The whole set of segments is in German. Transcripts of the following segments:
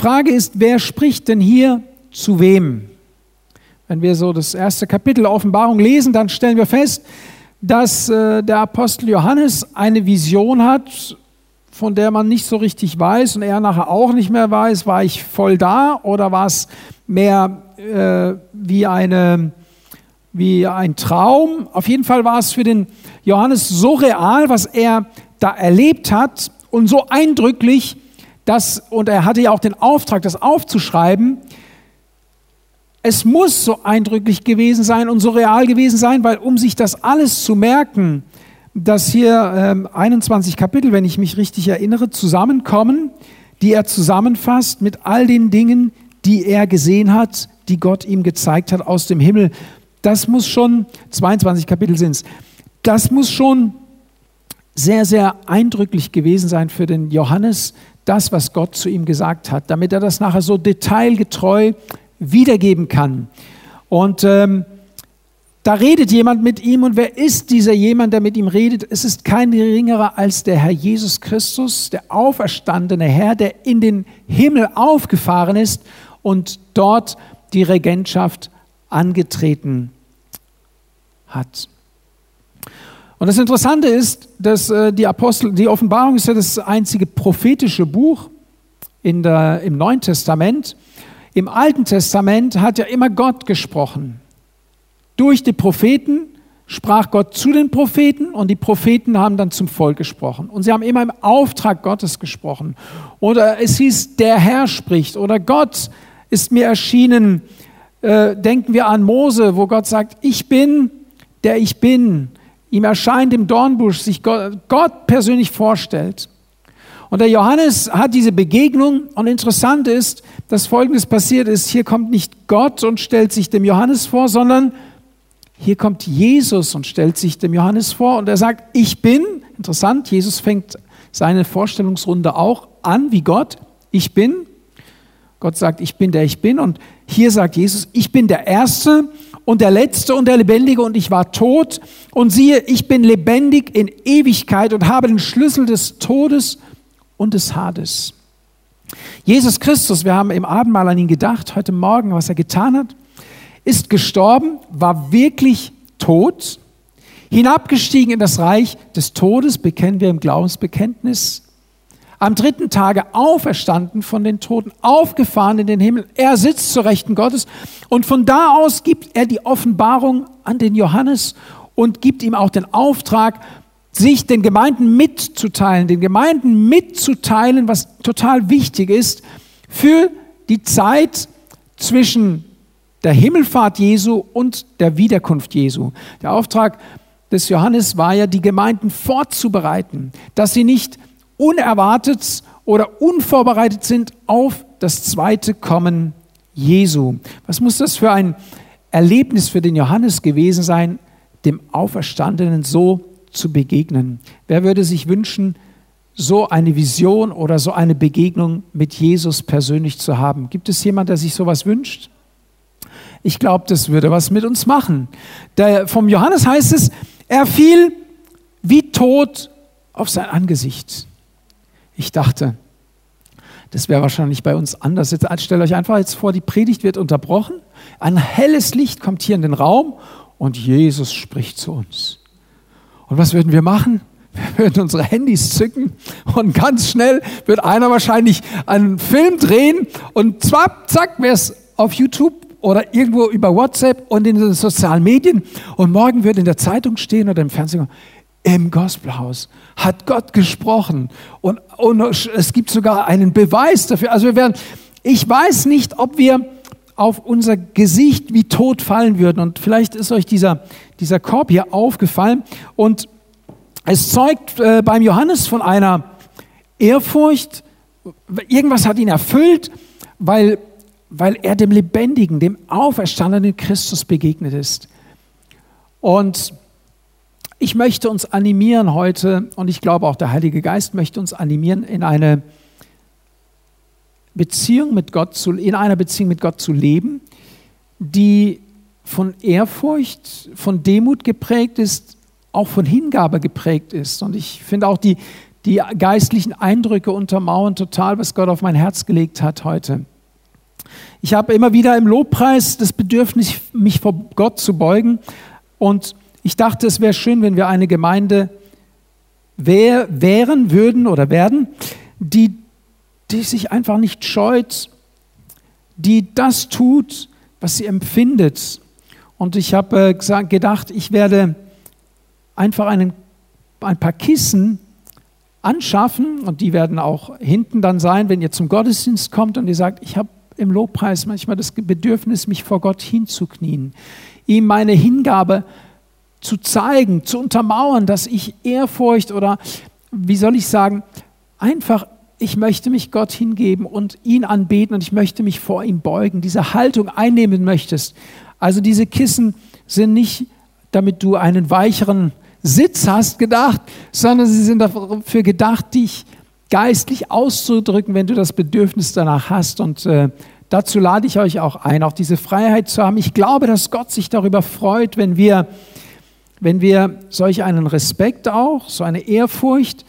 Frage ist, wer spricht denn hier zu wem? Wenn wir so das erste Kapitel Offenbarung lesen, dann stellen wir fest, dass äh, der Apostel Johannes eine Vision hat, von der man nicht so richtig weiß und er nachher auch nicht mehr weiß, war ich voll da oder war es mehr äh, wie, eine, wie ein Traum. Auf jeden Fall war es für den Johannes so real, was er da erlebt hat und so eindrücklich, dass, und er hatte ja auch den Auftrag, das aufzuschreiben, es muss so eindrücklich gewesen sein und so real gewesen sein, weil um sich das alles zu merken, dass hier ähm, 21 Kapitel, wenn ich mich richtig erinnere, zusammenkommen, die er zusammenfasst mit all den Dingen, die er gesehen hat, die Gott ihm gezeigt hat aus dem Himmel. Das muss schon, 22 Kapitel sind es, das muss schon sehr, sehr eindrücklich gewesen sein für den Johannes, das, was Gott zu ihm gesagt hat, damit er das nachher so detailgetreu wiedergeben kann. Und ähm, da redet jemand mit ihm und wer ist dieser jemand, der mit ihm redet? Es ist kein geringerer als der Herr Jesus Christus, der auferstandene Herr, der in den Himmel aufgefahren ist und dort die Regentschaft angetreten hat. Und das Interessante ist, dass äh, die Apostel, die Offenbarung ist ja das einzige prophetische Buch in der, im Neuen Testament. Im Alten Testament hat ja immer Gott gesprochen. Durch die Propheten sprach Gott zu den Propheten und die Propheten haben dann zum Volk gesprochen. Und sie haben immer im Auftrag Gottes gesprochen. Oder es hieß, der Herr spricht oder Gott ist mir erschienen. Äh, denken wir an Mose, wo Gott sagt, ich bin, der ich bin. Ihm erscheint im Dornbusch, sich Gott, Gott persönlich vorstellt. Und der Johannes hat diese Begegnung und interessant ist, dass Folgendes passiert ist. Hier kommt nicht Gott und stellt sich dem Johannes vor, sondern hier kommt Jesus und stellt sich dem Johannes vor und er sagt, ich bin, interessant, Jesus fängt seine Vorstellungsrunde auch an wie Gott, ich bin. Gott sagt, ich bin der ich bin und hier sagt Jesus, ich bin der Erste und der Letzte und der Lebendige und ich war tot und siehe, ich bin lebendig in Ewigkeit und habe den Schlüssel des Todes und des Hades. Jesus Christus, wir haben im Abendmahl an ihn gedacht, heute Morgen, was er getan hat, ist gestorben, war wirklich tot, hinabgestiegen in das Reich des Todes, bekennen wir im Glaubensbekenntnis, am dritten Tage auferstanden von den Toten, aufgefahren in den Himmel. Er sitzt zur Rechten Gottes und von da aus gibt er die Offenbarung an den Johannes und gibt ihm auch den Auftrag, sich den Gemeinden mitzuteilen, den Gemeinden mitzuteilen, was total wichtig ist für die Zeit zwischen der Himmelfahrt Jesu und der Wiederkunft Jesu. Der Auftrag des Johannes war ja, die Gemeinden vorzubereiten, dass sie nicht unerwartet oder unvorbereitet sind auf das zweite Kommen Jesu. Was muss das für ein Erlebnis für den Johannes gewesen sein, dem Auferstandenen so zu begegnen. Wer würde sich wünschen, so eine Vision oder so eine Begegnung mit Jesus persönlich zu haben? Gibt es jemand, der sich sowas wünscht? Ich glaube, das würde was mit uns machen. Der, vom Johannes heißt es, er fiel wie tot auf sein Angesicht. Ich dachte, das wäre wahrscheinlich bei uns anders. Jetzt stellt euch einfach jetzt vor, die Predigt wird unterbrochen, ein helles Licht kommt hier in den Raum und Jesus spricht zu uns. Und was würden wir machen? Wir würden unsere Handys zücken und ganz schnell wird einer wahrscheinlich einen Film drehen und zwapp, zack, wäre es auf YouTube oder irgendwo über WhatsApp und in den sozialen Medien. Und morgen wird in der Zeitung stehen oder im Fernsehen, im Gospelhaus hat Gott gesprochen. Und, und es gibt sogar einen Beweis dafür. Also wir werden, ich weiß nicht, ob wir auf unser Gesicht wie tot fallen würden. Und vielleicht ist euch dieser, dieser Korb hier aufgefallen. Und es zeugt äh, beim Johannes von einer Ehrfurcht. Irgendwas hat ihn erfüllt, weil, weil er dem Lebendigen, dem auferstandenen Christus begegnet ist. Und ich möchte uns animieren heute, und ich glaube auch der Heilige Geist möchte uns animieren, in eine Beziehung mit Gott zu, in einer Beziehung mit Gott zu leben, die von Ehrfurcht, von Demut geprägt ist, auch von Hingabe geprägt ist. Und ich finde auch die, die geistlichen Eindrücke untermauern total, was Gott auf mein Herz gelegt hat heute. Ich habe immer wieder im Lobpreis das Bedürfnis, mich vor Gott zu beugen. Und ich dachte, es wäre schön, wenn wir eine Gemeinde wär, wären, würden oder werden, die, die sich einfach nicht scheut, die das tut, was sie empfindet. Und ich habe äh, gedacht, ich werde einfach einen, ein paar Kissen anschaffen und die werden auch hinten dann sein, wenn ihr zum Gottesdienst kommt und ihr sagt, ich habe im Lobpreis manchmal das Bedürfnis, mich vor Gott hinzuknien, ihm meine Hingabe zu zeigen, zu untermauern, dass ich Ehrfurcht oder, wie soll ich sagen, einfach, ich möchte mich Gott hingeben und ihn anbeten und ich möchte mich vor ihm beugen, diese Haltung einnehmen möchtest. Also diese Kissen sind nicht, damit du einen weicheren Sitz hast gedacht, sondern sie sind dafür gedacht, dich geistlich auszudrücken, wenn du das Bedürfnis danach hast. Und äh, dazu lade ich euch auch ein, auch diese Freiheit zu haben. Ich glaube, dass Gott sich darüber freut, wenn wir, wenn wir solch einen Respekt auch, so eine Ehrfurcht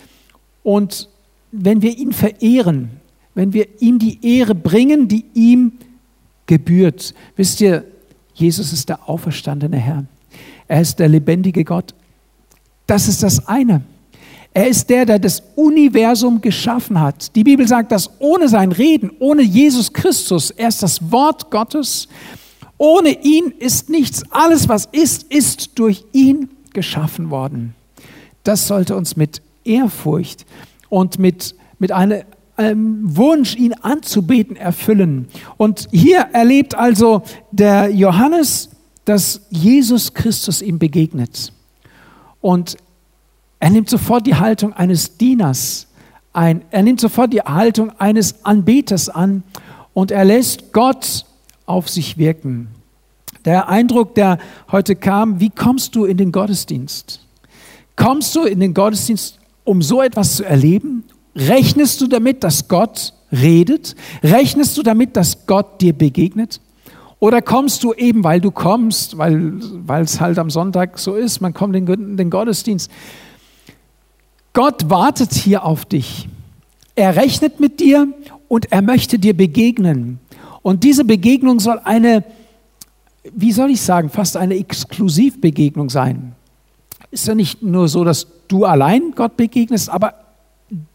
und wenn wir ihn verehren, wenn wir ihm die Ehre bringen, die ihm gebührt. Wisst ihr, Jesus ist der auferstandene Herr. Er ist der lebendige Gott. Das ist das eine. Er ist der, der das Universum geschaffen hat. Die Bibel sagt, dass ohne sein Reden, ohne Jesus Christus, er ist das Wort Gottes. Ohne ihn ist nichts. Alles, was ist, ist durch ihn geschaffen worden. Das sollte uns mit Ehrfurcht und mit, mit einem Wunsch, ihn anzubeten, erfüllen. Und hier erlebt also der Johannes, dass Jesus Christus ihm begegnet. Und er nimmt sofort die Haltung eines Dieners ein. Er nimmt sofort die Haltung eines Anbeters an und er lässt Gott auf sich wirken. Der Eindruck, der heute kam, wie kommst du in den Gottesdienst? Kommst du in den Gottesdienst, um so etwas zu erleben? Rechnest du damit, dass Gott redet? Rechnest du damit, dass Gott dir begegnet? Oder kommst du eben, weil du kommst, weil es halt am Sonntag so ist, man kommt in den Gottesdienst. Gott wartet hier auf dich. Er rechnet mit dir und er möchte dir begegnen. Und diese Begegnung soll eine, wie soll ich sagen, fast eine Exklusivbegegnung sein. Ist ja nicht nur so, dass du allein Gott begegnest, aber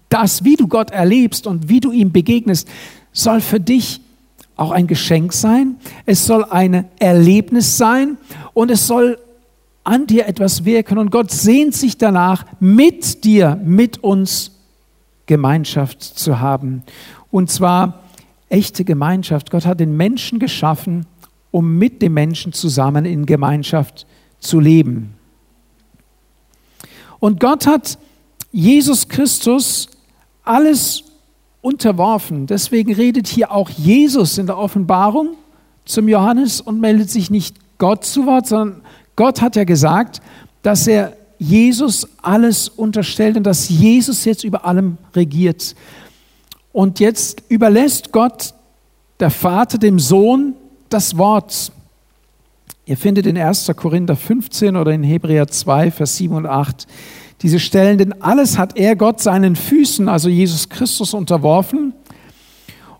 das, wie du Gott erlebst und wie du ihm begegnest, soll für dich auch ein Geschenk sein, es soll ein Erlebnis sein und es soll an dir etwas wirken. Und Gott sehnt sich danach, mit dir, mit uns Gemeinschaft zu haben. Und zwar echte Gemeinschaft. Gott hat den Menschen geschaffen, um mit dem Menschen zusammen in Gemeinschaft zu leben. Und Gott hat Jesus Christus alles unterworfen. Deswegen redet hier auch Jesus in der Offenbarung zum Johannes und meldet sich nicht Gott zu Wort, sondern Gott hat ja gesagt, dass er Jesus alles unterstellt und dass Jesus jetzt über allem regiert. Und jetzt überlässt Gott, der Vater, dem Sohn das Wort. Ihr findet in 1. Korinther 15 oder in Hebräer 2, Vers 7 und 8 diese Stellen, denn alles hat er Gott seinen Füßen, also Jesus Christus, unterworfen.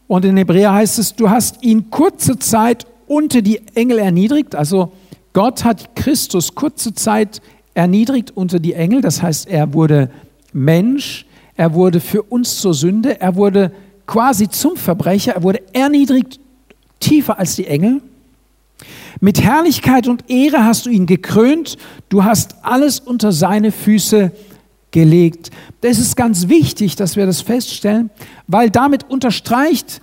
Und in Hebräer heißt es, du hast ihn kurze Zeit unter die Engel erniedrigt. Also Gott hat Christus kurze Zeit erniedrigt unter die Engel. Das heißt, er wurde Mensch, er wurde für uns zur Sünde, er wurde quasi zum Verbrecher, er wurde erniedrigt tiefer als die Engel. Mit Herrlichkeit und Ehre hast du ihn gekrönt, du hast alles unter seine Füße gelegt. Das ist ganz wichtig, dass wir das feststellen, weil damit unterstreicht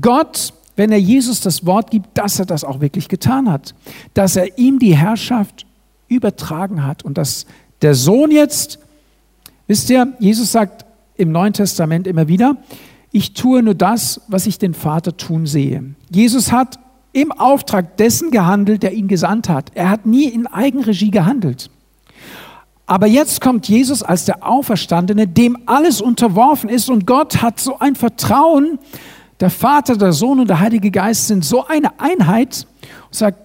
Gott, wenn er Jesus das Wort gibt, dass er das auch wirklich getan hat, dass er ihm die Herrschaft übertragen hat. Und dass der Sohn jetzt, wisst ihr, Jesus sagt im Neuen Testament immer wieder, ich tue nur das, was ich den Vater tun sehe. Jesus hat im Auftrag dessen gehandelt, der ihn gesandt hat. Er hat nie in Eigenregie gehandelt. Aber jetzt kommt Jesus als der Auferstandene, dem alles unterworfen ist und Gott hat so ein Vertrauen. Der Vater, der Sohn und der Heilige Geist sind so eine Einheit und sagt,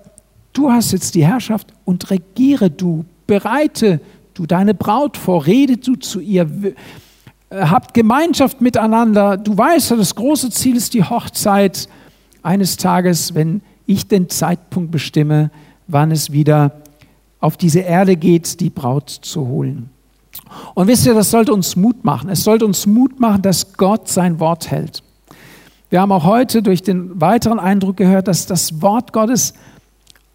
du hast jetzt die Herrschaft und regiere du, bereite du deine Braut vor, rede du zu ihr, habt Gemeinschaft miteinander. Du weißt, das große Ziel ist die Hochzeit eines Tages, wenn ich den Zeitpunkt bestimme, wann es wieder auf diese Erde geht, die Braut zu holen. Und wisst ihr, das sollte uns Mut machen. Es sollte uns Mut machen, dass Gott sein Wort hält. Wir haben auch heute durch den weiteren Eindruck gehört, dass das Wort Gottes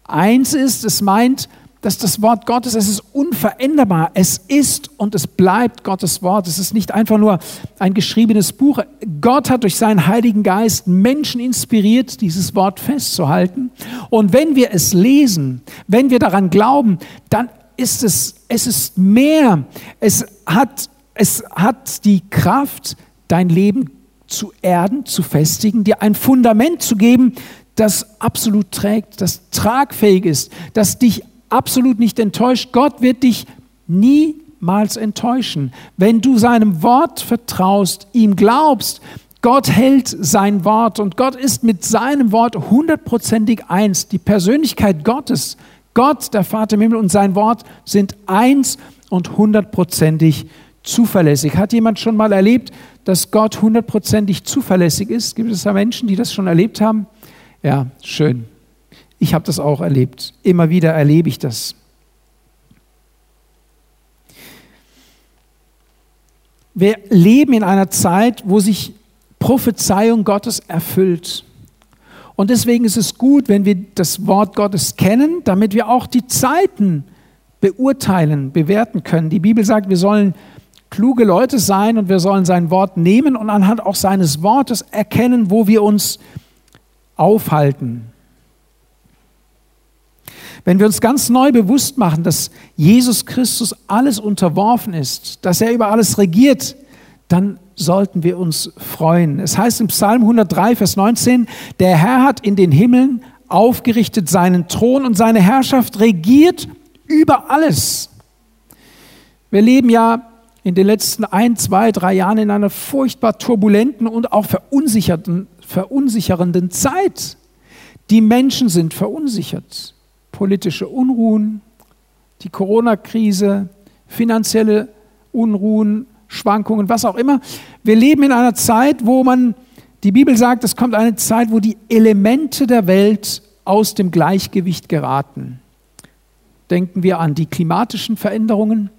eins ist. Es meint, dass das Wort Gottes, es ist unveränderbar. Es ist und es bleibt Gottes Wort. Es ist nicht einfach nur ein geschriebenes Buch. Gott hat durch seinen Heiligen Geist Menschen inspiriert, dieses Wort festzuhalten. Und wenn wir es lesen, wenn wir daran glauben, dann ist es, es ist mehr. Es hat, es hat die Kraft, dein Leben zu erden, zu festigen, dir ein Fundament zu geben, das absolut trägt, das tragfähig ist, das dich absolut nicht enttäuscht. Gott wird dich niemals enttäuschen. Wenn du seinem Wort vertraust, ihm glaubst, Gott hält sein Wort und Gott ist mit seinem Wort hundertprozentig eins. Die Persönlichkeit Gottes, Gott, der Vater im Himmel und sein Wort sind eins und hundertprozentig zuverlässig. Hat jemand schon mal erlebt, dass Gott hundertprozentig zuverlässig ist? Gibt es da Menschen, die das schon erlebt haben? Ja, schön. Ich habe das auch erlebt. Immer wieder erlebe ich das. Wir leben in einer Zeit, wo sich Prophezeiung Gottes erfüllt. Und deswegen ist es gut, wenn wir das Wort Gottes kennen, damit wir auch die Zeiten beurteilen, bewerten können. Die Bibel sagt, wir sollen kluge Leute sein und wir sollen sein Wort nehmen und anhand auch seines Wortes erkennen, wo wir uns aufhalten. Wenn wir uns ganz neu bewusst machen, dass Jesus Christus alles unterworfen ist, dass er über alles regiert, dann sollten wir uns freuen. Es heißt im Psalm 103, Vers 19, der Herr hat in den Himmeln aufgerichtet seinen Thron und seine Herrschaft regiert über alles. Wir leben ja in den letzten ein, zwei, drei Jahren in einer furchtbar turbulenten und auch verunsicherten, verunsichernden Zeit. Die Menschen sind verunsichert politische Unruhen, die Corona-Krise, finanzielle Unruhen, Schwankungen, was auch immer. Wir leben in einer Zeit, wo man, die Bibel sagt, es kommt eine Zeit, wo die Elemente der Welt aus dem Gleichgewicht geraten. Denken wir an die klimatischen Veränderungen.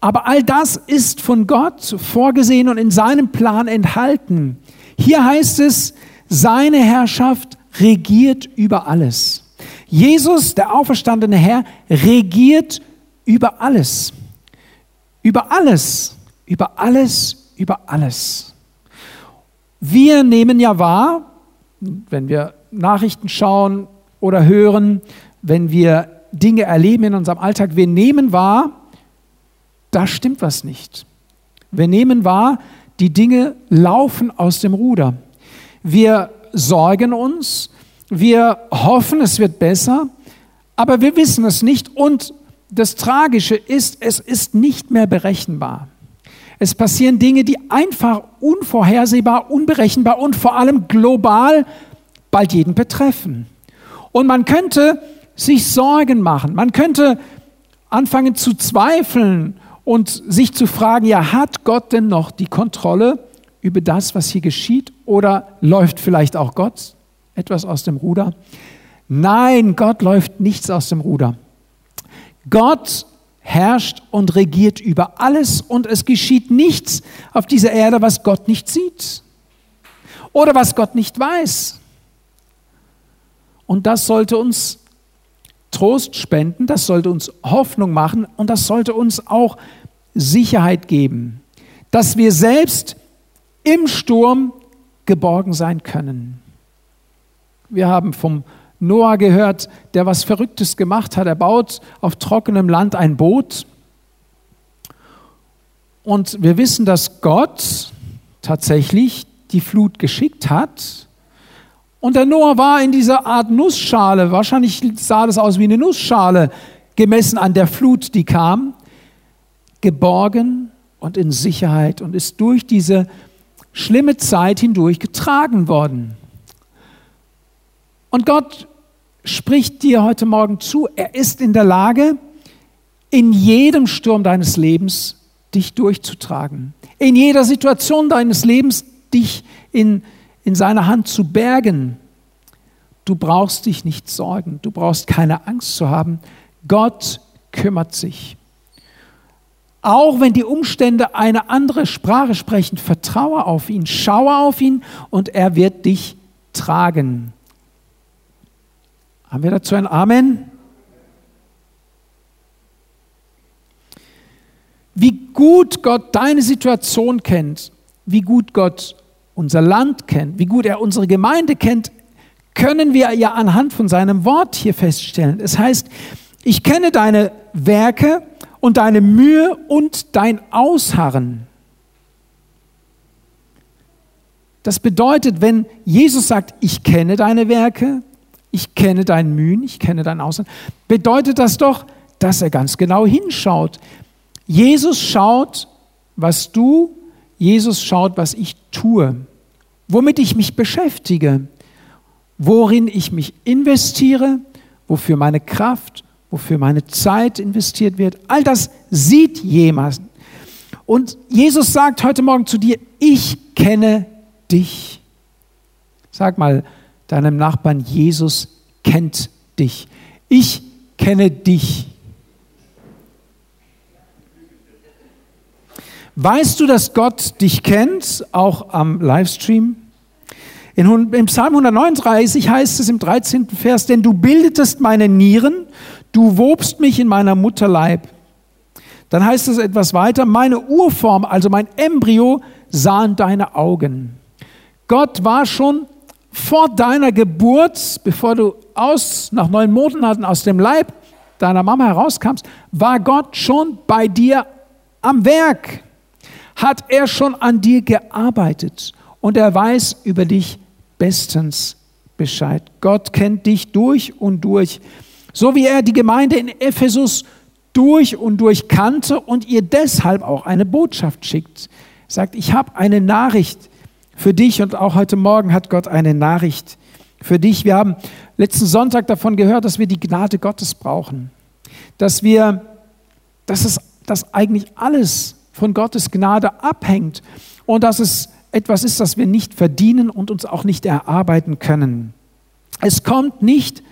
Aber all das ist von Gott vorgesehen und in seinem Plan enthalten. Hier heißt es, seine Herrschaft regiert über alles. Jesus, der auferstandene Herr, regiert über alles. Über alles, über alles, über alles. Wir nehmen ja wahr, wenn wir Nachrichten schauen oder hören, wenn wir Dinge erleben in unserem Alltag, wir nehmen wahr, da stimmt was nicht. Wir nehmen wahr, die Dinge laufen aus dem Ruder. Wir sorgen uns, wir hoffen, es wird besser, aber wir wissen es nicht. Und das Tragische ist, es ist nicht mehr berechenbar. Es passieren Dinge, die einfach unvorhersehbar, unberechenbar und vor allem global bald jeden betreffen. Und man könnte sich Sorgen machen. Man könnte anfangen zu zweifeln und sich zu fragen, ja, hat Gott denn noch die Kontrolle über das, was hier geschieht? Oder läuft vielleicht auch Gott etwas aus dem Ruder? Nein, Gott läuft nichts aus dem Ruder. Gott herrscht und regiert über alles und es geschieht nichts auf dieser Erde, was Gott nicht sieht oder was Gott nicht weiß. Und das sollte uns Trost spenden, das sollte uns Hoffnung machen und das sollte uns auch Sicherheit geben, dass wir selbst im Sturm geborgen sein können. Wir haben vom Noah gehört, der was Verrücktes gemacht hat. Er baut auf trockenem Land ein Boot. Und wir wissen, dass Gott tatsächlich die Flut geschickt hat. Und der Noah war in dieser Art Nussschale, wahrscheinlich sah das aus wie eine Nussschale, gemessen an der Flut, die kam, geborgen und in Sicherheit und ist durch diese schlimme Zeit hindurch getragen worden. Und Gott spricht dir heute Morgen zu, er ist in der Lage, in jedem Sturm deines Lebens dich durchzutragen. in jeder Situation deines Lebens dich in, in seiner Hand zu bergen. Du brauchst dich nicht sorgen, du brauchst keine Angst zu haben. Gott kümmert sich. Auch wenn die Umstände eine andere Sprache sprechen, vertraue auf ihn, schaue auf ihn und er wird dich tragen. Haben wir dazu ein Amen? Wie gut Gott deine Situation kennt, wie gut Gott unser Land kennt, wie gut er unsere Gemeinde kennt, können wir ja anhand von seinem Wort hier feststellen. Es heißt, ich kenne deine Werke und deine Mühe und dein Ausharren. Das bedeutet, wenn Jesus sagt, ich kenne deine Werke, ich kenne dein Mühen, ich kenne dein Ausharren, bedeutet das doch, dass er ganz genau hinschaut. Jesus schaut, was du, Jesus schaut, was ich tue, womit ich mich beschäftige, worin ich mich investiere, wofür meine Kraft, wofür meine Zeit investiert wird. All das sieht jemand. Und Jesus sagt heute Morgen zu dir, ich kenne dich. Sag mal deinem Nachbarn, Jesus kennt dich. Ich kenne dich. Weißt du, dass Gott dich kennt, auch am Livestream? In, Im Psalm 139 heißt es im 13. Vers, denn du bildetest meine Nieren, du wobst mich in meiner Mutterleib. Dann heißt es etwas weiter, meine Urform, also mein Embryo, sahen deine Augen. Gott war schon vor deiner Geburt, bevor du aus, nach neun Monaten aus dem Leib deiner Mama herauskamst, war Gott schon bei dir am Werk. Hat er schon an dir gearbeitet und er weiß über dich bestens Bescheid. Gott kennt dich durch und durch. So wie er die Gemeinde in Ephesus durch und durch kannte und ihr deshalb auch eine Botschaft schickt. Er sagt, ich habe eine Nachricht für dich und auch heute Morgen hat Gott eine Nachricht für dich. Wir haben letzten Sonntag davon gehört, dass wir die Gnade Gottes brauchen. Dass wir, dass es, dass eigentlich alles von Gottes Gnade abhängt und dass es etwas ist, das wir nicht verdienen und uns auch nicht erarbeiten können. Es kommt nicht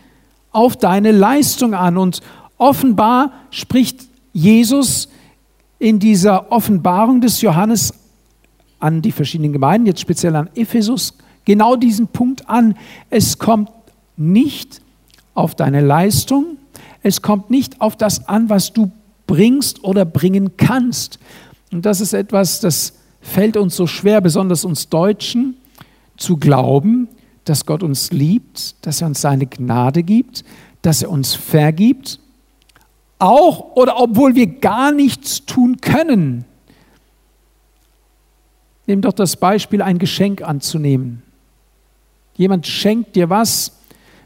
auf deine Leistung an und offenbar spricht Jesus in dieser Offenbarung des Johannes an die verschiedenen Gemeinden, jetzt speziell an Ephesus, genau diesen Punkt an. Es kommt nicht auf deine Leistung, es kommt nicht auf das an, was du bringst oder bringen kannst. Und das ist etwas, das fällt uns so schwer, besonders uns Deutschen, zu glauben, dass Gott uns liebt, dass er uns seine Gnade gibt, dass er uns vergibt, auch oder obwohl wir gar nichts tun können. Nimm doch das Beispiel, ein Geschenk anzunehmen. Jemand schenkt dir was.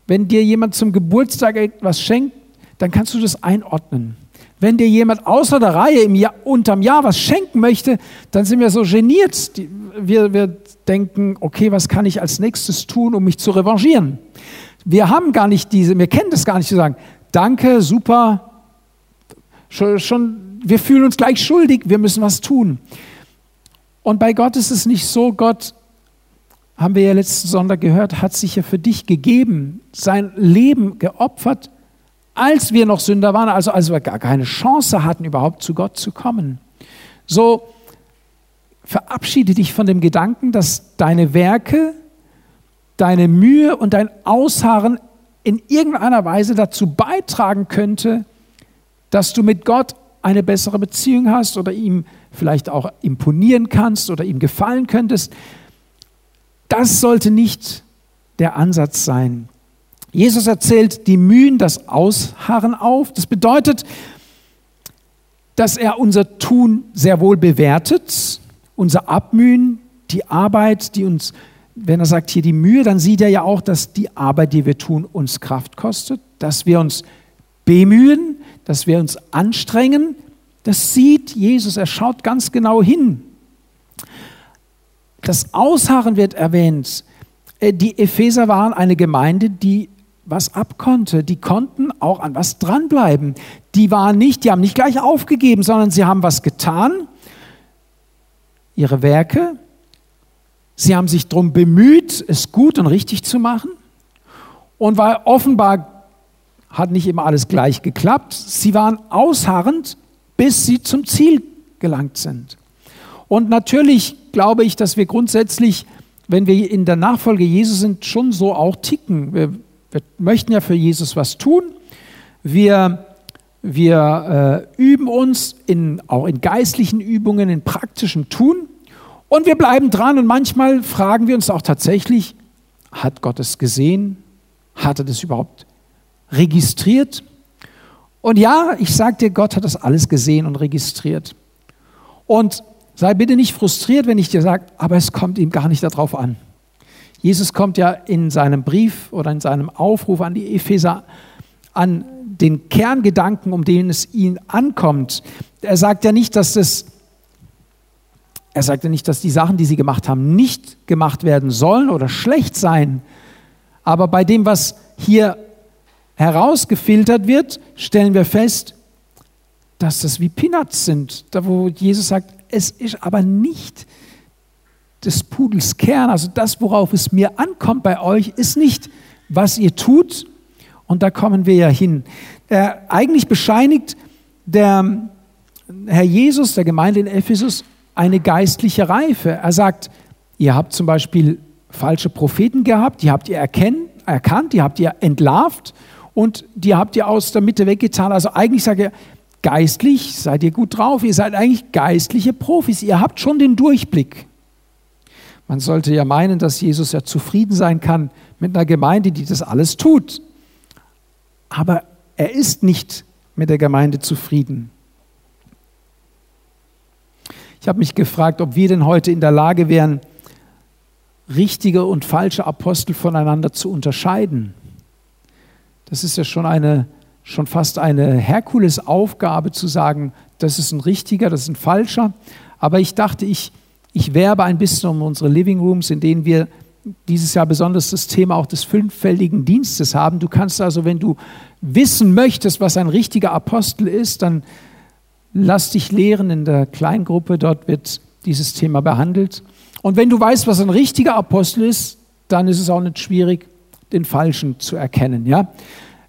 Wenn dir jemand zum Geburtstag etwas schenkt, dann kannst du das einordnen. Wenn dir jemand außer der Reihe im Jahr, unterm Jahr was schenken möchte, dann sind wir so geniert. Wir, wir denken, okay, was kann ich als nächstes tun, um mich zu revanchieren? Wir haben gar nicht diese, wir kennen das gar nicht zu sagen, danke, super, schon, schon, wir fühlen uns gleich schuldig, wir müssen was tun. Und bei Gott ist es nicht so, Gott, haben wir ja letzten Sonntag gehört, hat sich ja für dich gegeben, sein Leben geopfert, als wir noch Sünder waren, also als wir gar keine Chance hatten, überhaupt zu Gott zu kommen. So verabschiede dich von dem Gedanken, dass deine Werke, deine Mühe und dein Ausharren in irgendeiner Weise dazu beitragen könnte, dass du mit Gott eine bessere Beziehung hast oder ihm vielleicht auch imponieren kannst oder ihm gefallen könntest. Das sollte nicht der Ansatz sein. Jesus erzählt die Mühen, das Ausharren auf. Das bedeutet, dass er unser Tun sehr wohl bewertet, unser Abmühen, die Arbeit, die uns, wenn er sagt hier die Mühe, dann sieht er ja auch, dass die Arbeit, die wir tun, uns Kraft kostet, dass wir uns bemühen, dass wir uns anstrengen. Das sieht Jesus, er schaut ganz genau hin. Das Ausharren wird erwähnt. Äh, die Epheser waren eine Gemeinde, die was abkonnte. Die konnten auch an was dranbleiben. Die waren nicht, die haben nicht gleich aufgegeben, sondern sie haben was getan. ihre Werke, sie haben sich darum bemüht, es gut und richtig zu machen. Und weil offenbar hat nicht immer alles gleich geklappt, sie waren ausharrend, bis sie zum Ziel gelangt sind. Und natürlich glaube ich, dass wir grundsätzlich, wenn wir in der Nachfolge Jesus sind, schon so auch ticken. Wir, wir möchten ja für Jesus was tun. Wir wir äh, üben uns in, auch in geistlichen Übungen, in praktischem Tun und wir bleiben dran und manchmal fragen wir uns auch tatsächlich, hat Gott es gesehen? Hat er das überhaupt registriert? Und ja, ich sage dir, Gott hat das alles gesehen und registriert. Und sei bitte nicht frustriert, wenn ich dir sage, aber es kommt ihm gar nicht darauf an. Jesus kommt ja in seinem Brief oder in seinem Aufruf an die Epheser an den Kerngedanken, um den es ihn ankommt. Er sagt ja nicht, dass das er sagt ja nicht, dass die Sachen, die sie gemacht haben, nicht gemacht werden sollen oder schlecht seien. Aber bei dem, was hier herausgefiltert wird, stellen wir fest, dass das wie Peanuts sind. Da wo Jesus sagt, es ist aber nicht des Pudels Kern, also das, worauf es mir ankommt bei euch, ist nicht, was ihr tut, und da kommen wir ja hin. Äh, eigentlich bescheinigt der Herr Jesus der Gemeinde in Ephesus eine geistliche Reife. Er sagt, ihr habt zum Beispiel falsche Propheten gehabt, die habt ihr erkennen, erkannt, die habt ihr entlarvt und die habt ihr aus der Mitte weggetan. Also eigentlich sagt er, geistlich seid ihr gut drauf, ihr seid eigentlich geistliche Profis, ihr habt schon den Durchblick. Man sollte ja meinen, dass Jesus ja zufrieden sein kann mit einer Gemeinde, die das alles tut aber er ist nicht mit der Gemeinde zufrieden. Ich habe mich gefragt, ob wir denn heute in der Lage wären, richtige und falsche Apostel voneinander zu unterscheiden. Das ist ja schon eine schon fast eine Herkulesaufgabe zu sagen, das ist ein richtiger, das ist ein falscher. Aber ich dachte, ich, ich werbe ein bisschen um unsere Living Rooms, in denen wir dieses Jahr besonders das Thema auch des fünffältigen Dienstes haben. Du kannst also, wenn du wissen möchtest, was ein richtiger Apostel ist, dann lass dich lehren in der Kleingruppe, dort wird dieses Thema behandelt. Und wenn du weißt, was ein richtiger Apostel ist, dann ist es auch nicht schwierig, den Falschen zu erkennen. Ja?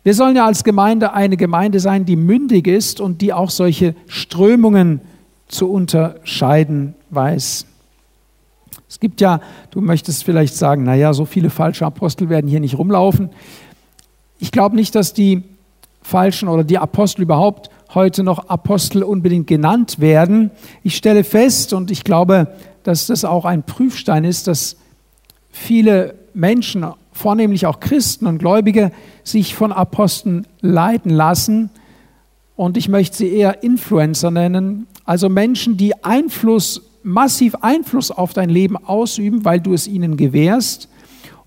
Wir sollen ja als Gemeinde eine Gemeinde sein, die mündig ist und die auch solche Strömungen zu unterscheiden weiß. Es gibt ja, du möchtest vielleicht sagen, naja, so viele falsche Apostel werden hier nicht rumlaufen. Ich glaube nicht, dass die falschen oder die Apostel überhaupt heute noch Apostel unbedingt genannt werden. Ich stelle fest und ich glaube, dass das auch ein Prüfstein ist, dass viele Menschen, vornehmlich auch Christen und Gläubige, sich von Aposteln leiten lassen. Und ich möchte sie eher Influencer nennen, also Menschen, die Einfluss massiv Einfluss auf dein Leben ausüben, weil du es ihnen gewährst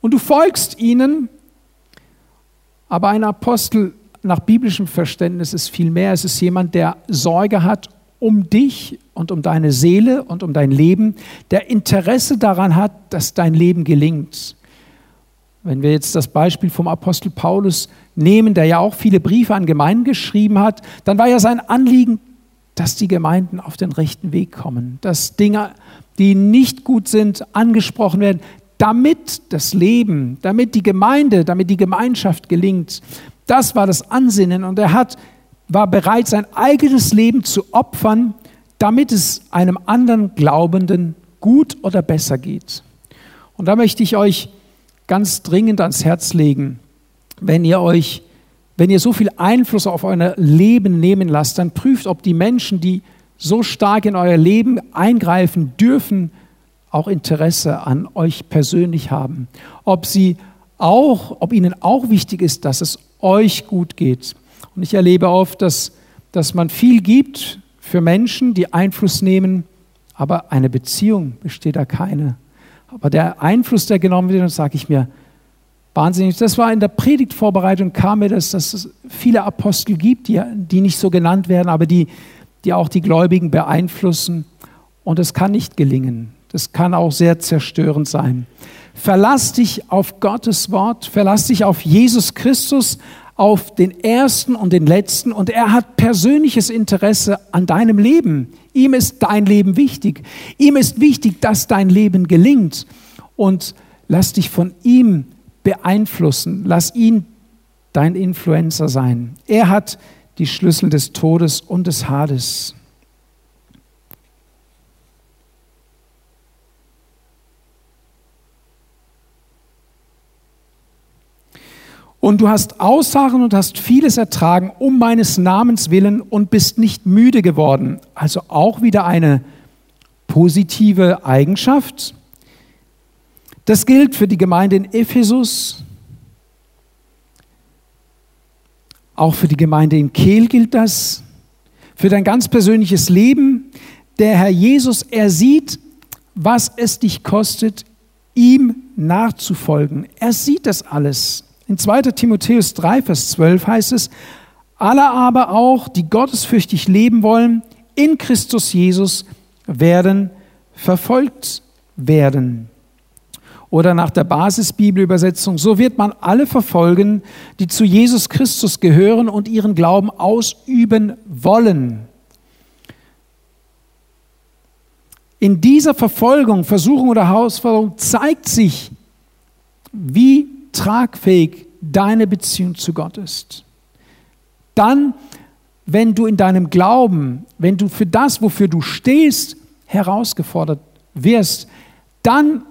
und du folgst ihnen. Aber ein Apostel nach biblischem Verständnis ist viel mehr. Es ist jemand, der Sorge hat um dich und um deine Seele und um dein Leben, der Interesse daran hat, dass dein Leben gelingt. Wenn wir jetzt das Beispiel vom Apostel Paulus nehmen, der ja auch viele Briefe an Gemeinden geschrieben hat, dann war ja sein Anliegen, dass die Gemeinden auf den rechten Weg kommen, dass Dinge, die nicht gut sind, angesprochen werden, damit das Leben, damit die Gemeinde, damit die Gemeinschaft gelingt. Das war das Ansinnen und er hat, war bereit, sein eigenes Leben zu opfern, damit es einem anderen Glaubenden gut oder besser geht. Und da möchte ich euch ganz dringend ans Herz legen, wenn ihr euch wenn ihr so viel Einfluss auf euer Leben nehmen lasst, dann prüft, ob die Menschen, die so stark in euer Leben eingreifen dürfen, auch Interesse an euch persönlich haben. Ob sie auch, ob ihnen auch wichtig ist, dass es euch gut geht. Und ich erlebe oft, dass, dass man viel gibt für Menschen, die Einfluss nehmen, aber eine Beziehung besteht da keine. Aber der Einfluss, der genommen wird, dann sage ich mir, wahnsinnig. Das war in der Predigtvorbereitung, kam mir das, dass es viele Apostel gibt, die, die nicht so genannt werden, aber die, die auch die Gläubigen beeinflussen. Und es kann nicht gelingen. Das kann auch sehr zerstörend sein. Verlass dich auf Gottes Wort, verlass dich auf Jesus Christus auf den ersten und den letzten und er hat persönliches Interesse an deinem Leben. Ihm ist dein Leben wichtig. Ihm ist wichtig, dass dein Leben gelingt. Und lass dich von ihm beeinflussen. Lass ihn dein Influencer sein. Er hat die Schlüssel des Todes und des Hades. Und du hast Aussagen und hast vieles ertragen um meines Namens willen und bist nicht müde geworden. Also auch wieder eine positive Eigenschaft. Das gilt für die Gemeinde in Ephesus. Auch für die Gemeinde in Kehl gilt das. Für dein ganz persönliches Leben. Der Herr Jesus, er sieht, was es dich kostet, ihm nachzufolgen. Er sieht das alles. In 2 Timotheus 3, Vers 12 heißt es, alle aber auch, die gottesfürchtig leben wollen, in Christus Jesus werden verfolgt werden. Oder nach der Basisbibelübersetzung, so wird man alle verfolgen, die zu Jesus Christus gehören und ihren Glauben ausüben wollen. In dieser Verfolgung, Versuchung oder Herausforderung zeigt sich, wie tragfähig deine Beziehung zu Gott ist. Dann, wenn du in deinem Glauben, wenn du für das, wofür du stehst, herausgefordert wirst, dann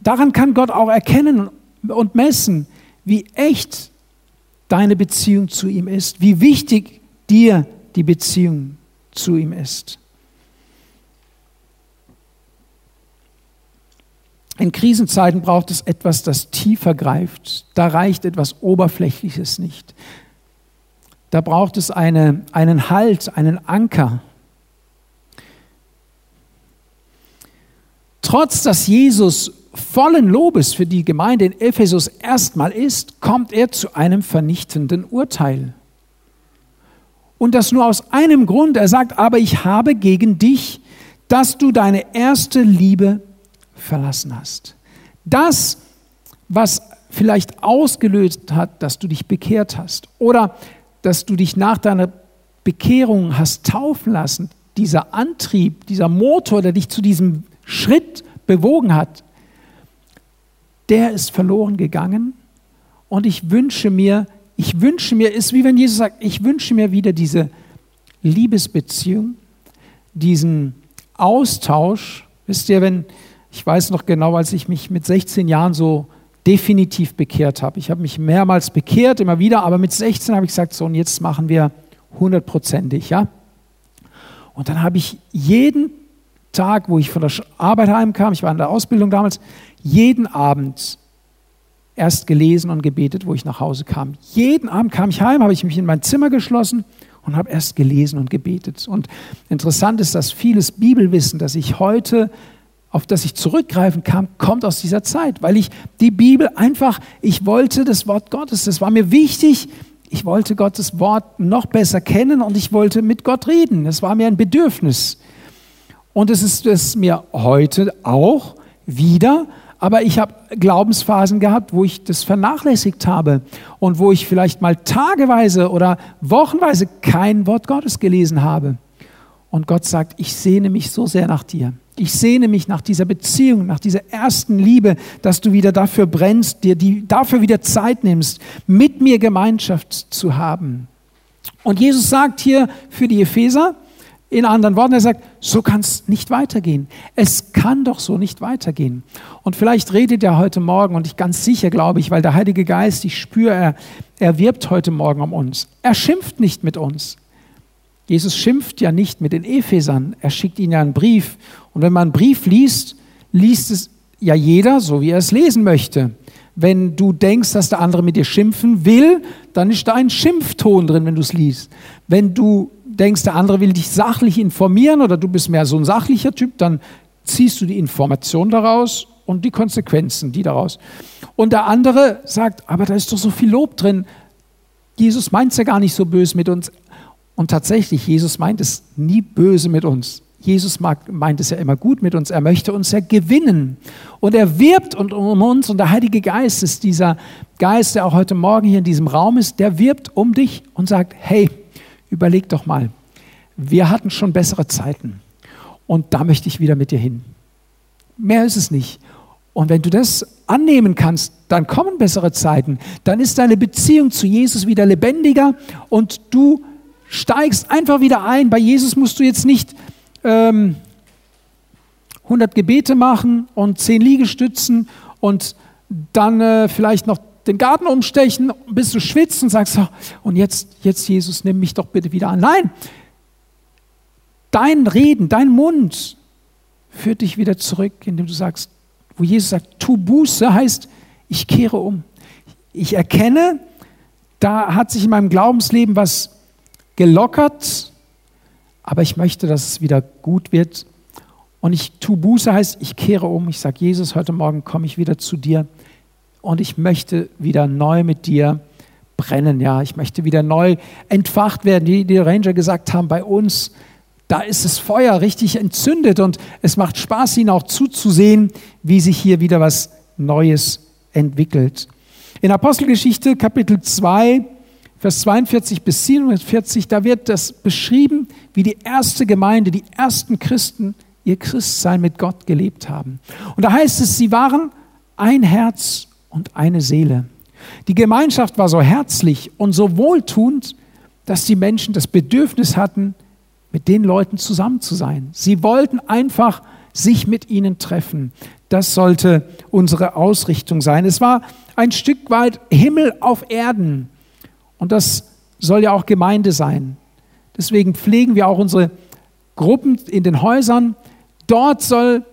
daran kann Gott auch erkennen und messen, wie echt deine Beziehung zu ihm ist, wie wichtig dir die Beziehung zu ihm ist. In Krisenzeiten braucht es etwas, das tiefer greift. Da reicht etwas Oberflächliches nicht. Da braucht es eine, einen Halt, einen Anker. Trotz dass Jesus vollen Lobes für die Gemeinde in Ephesus erstmal ist, kommt er zu einem vernichtenden Urteil. Und das nur aus einem Grund. Er sagt, aber ich habe gegen dich, dass du deine erste Liebe verlassen hast. Das, was vielleicht ausgelöst hat, dass du dich bekehrt hast oder dass du dich nach deiner Bekehrung hast taufen lassen, dieser Antrieb, dieser Motor, der dich zu diesem Schritt bewogen hat, der ist verloren gegangen. Und ich wünsche mir, ich wünsche mir, ist wie wenn Jesus sagt, ich wünsche mir wieder diese Liebesbeziehung, diesen Austausch. Wisst ihr, wenn, ich weiß noch genau, als ich mich mit 16 Jahren so definitiv bekehrt habe. Ich habe mich mehrmals bekehrt, immer wieder, aber mit 16 habe ich gesagt, so und jetzt machen wir hundertprozentig, ja. Und dann habe ich jeden Tag, wo ich von der Arbeit heimkam, ich war in der Ausbildung damals, jeden Abend erst gelesen und gebetet, wo ich nach Hause kam. Jeden Abend kam ich heim, habe ich mich in mein Zimmer geschlossen und habe erst gelesen und gebetet. Und interessant ist, dass vieles Bibelwissen, das ich heute auf das ich zurückgreifen kann, kommt aus dieser Zeit, weil ich die Bibel einfach, ich wollte das Wort Gottes, das war mir wichtig, ich wollte Gottes Wort noch besser kennen und ich wollte mit Gott reden. Das war mir ein Bedürfnis. Und es ist es mir heute auch wieder, aber ich habe Glaubensphasen gehabt, wo ich das vernachlässigt habe und wo ich vielleicht mal tageweise oder wochenweise kein Wort Gottes gelesen habe. Und Gott sagt, ich sehne mich so sehr nach dir. Ich sehne mich nach dieser Beziehung, nach dieser ersten Liebe, dass du wieder dafür brennst, dir die, dafür wieder Zeit nimmst, mit mir Gemeinschaft zu haben. Und Jesus sagt hier für die Epheser, in anderen Worten, er sagt, so kann es nicht weitergehen. Es kann doch so nicht weitergehen. Und vielleicht redet er heute Morgen, und ich ganz sicher glaube ich, weil der Heilige Geist, ich spüre, er, er wirbt heute Morgen um uns. Er schimpft nicht mit uns. Jesus schimpft ja nicht mit den Ephesern, er schickt ihnen ja einen Brief. Und wenn man einen Brief liest, liest es ja jeder, so wie er es lesen möchte. Wenn du denkst, dass der andere mit dir schimpfen will, dann ist da ein Schimpfton drin, wenn du es liest. Wenn du denkst, der andere will dich sachlich informieren oder du bist mehr so ein sachlicher Typ, dann ziehst du die Information daraus und die Konsequenzen, die daraus. Und der andere sagt, aber da ist doch so viel Lob drin. Jesus meint es ja gar nicht so böse mit uns. Und tatsächlich, Jesus meint es nie böse mit uns. Jesus mag, meint es ja immer gut mit uns, er möchte uns ja gewinnen. Und er wirbt um uns und der Heilige Geist ist dieser Geist, der auch heute Morgen hier in diesem Raum ist, der wirbt um dich und sagt, hey, überleg doch mal, wir hatten schon bessere Zeiten und da möchte ich wieder mit dir hin. Mehr ist es nicht. Und wenn du das annehmen kannst, dann kommen bessere Zeiten. Dann ist deine Beziehung zu Jesus wieder lebendiger und du steigst einfach wieder ein. Bei Jesus musst du jetzt nicht ähm, 100 Gebete machen und 10 Liegestützen und dann äh, vielleicht noch den Garten umstechen, bis du schwitzt und sagst, oh, und jetzt, jetzt Jesus, nimm mich doch bitte wieder an. Nein, dein Reden, dein Mund führt dich wieder zurück, indem du sagst, wo Jesus sagt, tu Buße, heißt, ich kehre um. Ich erkenne, da hat sich in meinem Glaubensleben was gelockert, aber ich möchte, dass es wieder gut wird. Und ich tue Buße heißt, ich kehre um. Ich sage, Jesus, heute Morgen komme ich wieder zu dir und ich möchte wieder neu mit dir brennen. Ja, ich möchte wieder neu entfacht werden, wie die Ranger gesagt haben, bei uns. Da ist das Feuer richtig entzündet und es macht Spaß, ihnen auch zuzusehen, wie sich hier wieder was Neues entwickelt. In Apostelgeschichte Kapitel 2, Vers 42 bis 47, da wird das beschrieben, wie die erste Gemeinde, die ersten Christen ihr Christsein mit Gott gelebt haben. Und da heißt es, sie waren ein Herz und eine Seele. Die Gemeinschaft war so herzlich und so wohltuend, dass die Menschen das Bedürfnis hatten, mit den Leuten zusammen zu sein. Sie wollten einfach sich mit ihnen treffen. Das sollte unsere Ausrichtung sein. Es war ein Stück weit Himmel auf Erden. Und das soll ja auch Gemeinde sein. Deswegen pflegen wir auch unsere Gruppen in den Häusern. Dort soll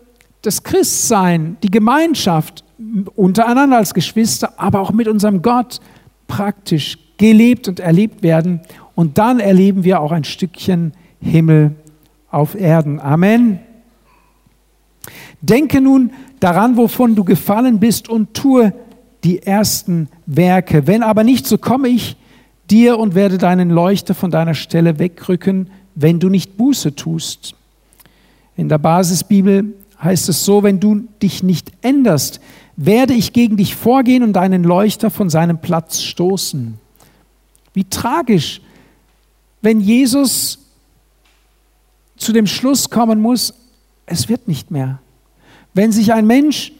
das Christsein, die Gemeinschaft untereinander als Geschwister, aber auch mit unserem Gott praktisch gelebt und erlebt werden. Und dann erleben wir auch ein Stückchen Himmel auf Erden. Amen. Denke nun daran, wovon du gefallen bist und tue die ersten Werke. Wenn aber nicht, so komme ich dir und werde deinen Leuchter von deiner Stelle wegrücken, wenn du nicht Buße tust. In der Basisbibel heißt es so, wenn du dich nicht änderst, werde ich gegen dich vorgehen und deinen Leuchter von seinem Platz stoßen. Wie tragisch, wenn Jesus zu dem Schluss kommen muss, es wird nicht mehr. Wenn sich ein Mensch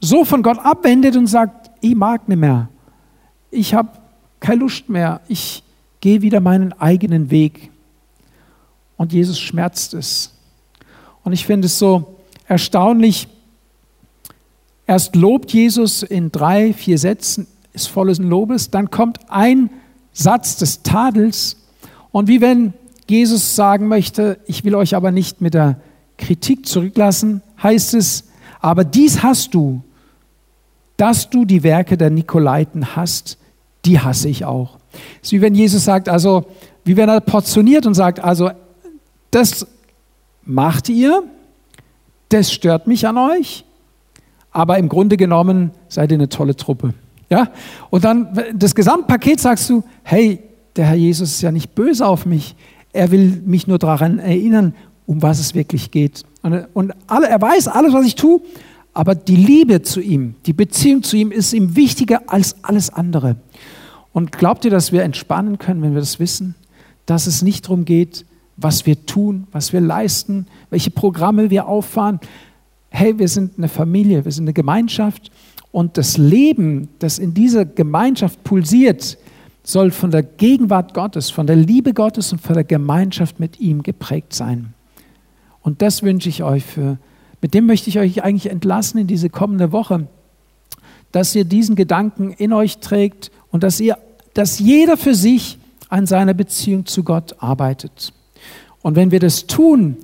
so von Gott abwendet und sagt, ich mag nicht mehr, ich habe keine Lust mehr, ich gehe wieder meinen eigenen Weg. Und Jesus schmerzt es. Und ich finde es so erstaunlich, erst lobt Jesus in drei, vier Sätzen, ist volles Lobes, dann kommt ein Satz des Tadels. Und wie wenn Jesus sagen möchte, ich will euch aber nicht mit der Kritik zurücklassen, heißt es, aber dies hast du, dass du die Werke der Nikolaiten hast, die hasse ich auch. Es ist wie wenn Jesus sagt, also, wie wenn er portioniert und sagt, also, das macht ihr, das stört mich an euch, aber im Grunde genommen seid ihr eine tolle Truppe. Ja? Und dann das Gesamtpaket sagst du, hey, der Herr Jesus ist ja nicht böse auf mich. Er will mich nur daran erinnern, um was es wirklich geht. Und alle, er weiß alles, was ich tue, aber die Liebe zu ihm, die Beziehung zu ihm ist ihm wichtiger als alles andere. Und glaubt ihr, dass wir entspannen können, wenn wir das wissen? Dass es nicht darum geht, was wir tun, was wir leisten, welche Programme wir auffahren. Hey, wir sind eine Familie, wir sind eine Gemeinschaft und das Leben, das in dieser Gemeinschaft pulsiert, soll von der Gegenwart Gottes, von der Liebe Gottes und von der Gemeinschaft mit ihm geprägt sein. Und das wünsche ich euch für, mit dem möchte ich euch eigentlich entlassen in diese kommende Woche, dass ihr diesen Gedanken in euch trägt und dass ihr, dass jeder für sich an seiner Beziehung zu Gott arbeitet. Und wenn wir das tun,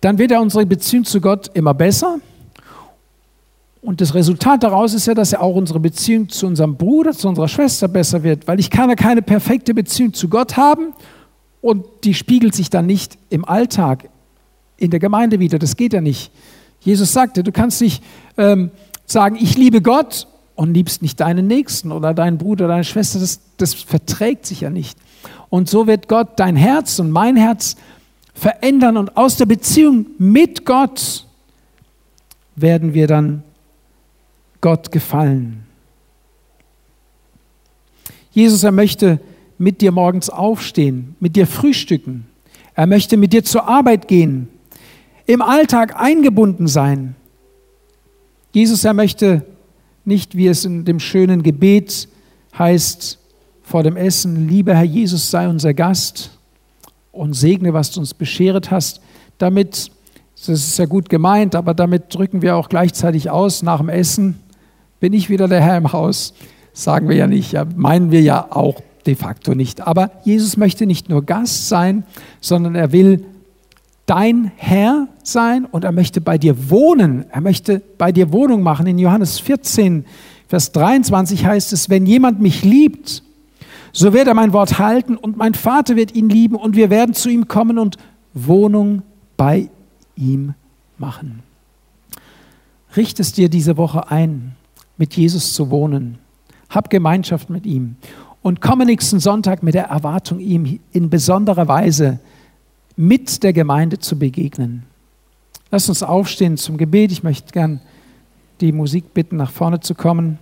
dann wird ja unsere Beziehung zu Gott immer besser und das Resultat daraus ist ja, dass ja auch unsere Beziehung zu unserem Bruder, zu unserer Schwester besser wird, weil ich kann ja keine perfekte Beziehung zu Gott haben und die spiegelt sich dann nicht im Alltag, in der Gemeinde wieder. Das geht ja nicht. Jesus sagte, du kannst nicht ähm, sagen, ich liebe Gott und liebst nicht deinen Nächsten oder deinen Bruder, deine Schwester. Das, das verträgt sich ja nicht. Und so wird Gott dein Herz und mein Herz verändern und aus der Beziehung mit Gott werden wir dann Gott gefallen. Jesus, er möchte mit dir morgens aufstehen, mit dir frühstücken. Er möchte mit dir zur Arbeit gehen, im Alltag eingebunden sein. Jesus, er möchte nicht, wie es in dem schönen Gebet heißt, vor dem Essen, lieber Herr Jesus, sei unser Gast und segne, was du uns beschert hast. Damit, das ist ja gut gemeint, aber damit drücken wir auch gleichzeitig aus, nach dem Essen bin ich wieder der Herr im Haus. Sagen wir ja nicht, ja, meinen wir ja auch de facto nicht. Aber Jesus möchte nicht nur Gast sein, sondern er will dein Herr sein und er möchte bei dir wohnen. Er möchte bei dir Wohnung machen. In Johannes 14, Vers 23 heißt es, wenn jemand mich liebt, so wird er mein Wort halten und mein Vater wird ihn lieben und wir werden zu ihm kommen und Wohnung bei ihm machen. Richtest dir diese Woche ein, mit Jesus zu wohnen. Hab Gemeinschaft mit ihm und komme nächsten Sonntag mit der Erwartung, ihm in besonderer Weise mit der Gemeinde zu begegnen. Lass uns aufstehen zum Gebet. Ich möchte gern die Musik bitten, nach vorne zu kommen.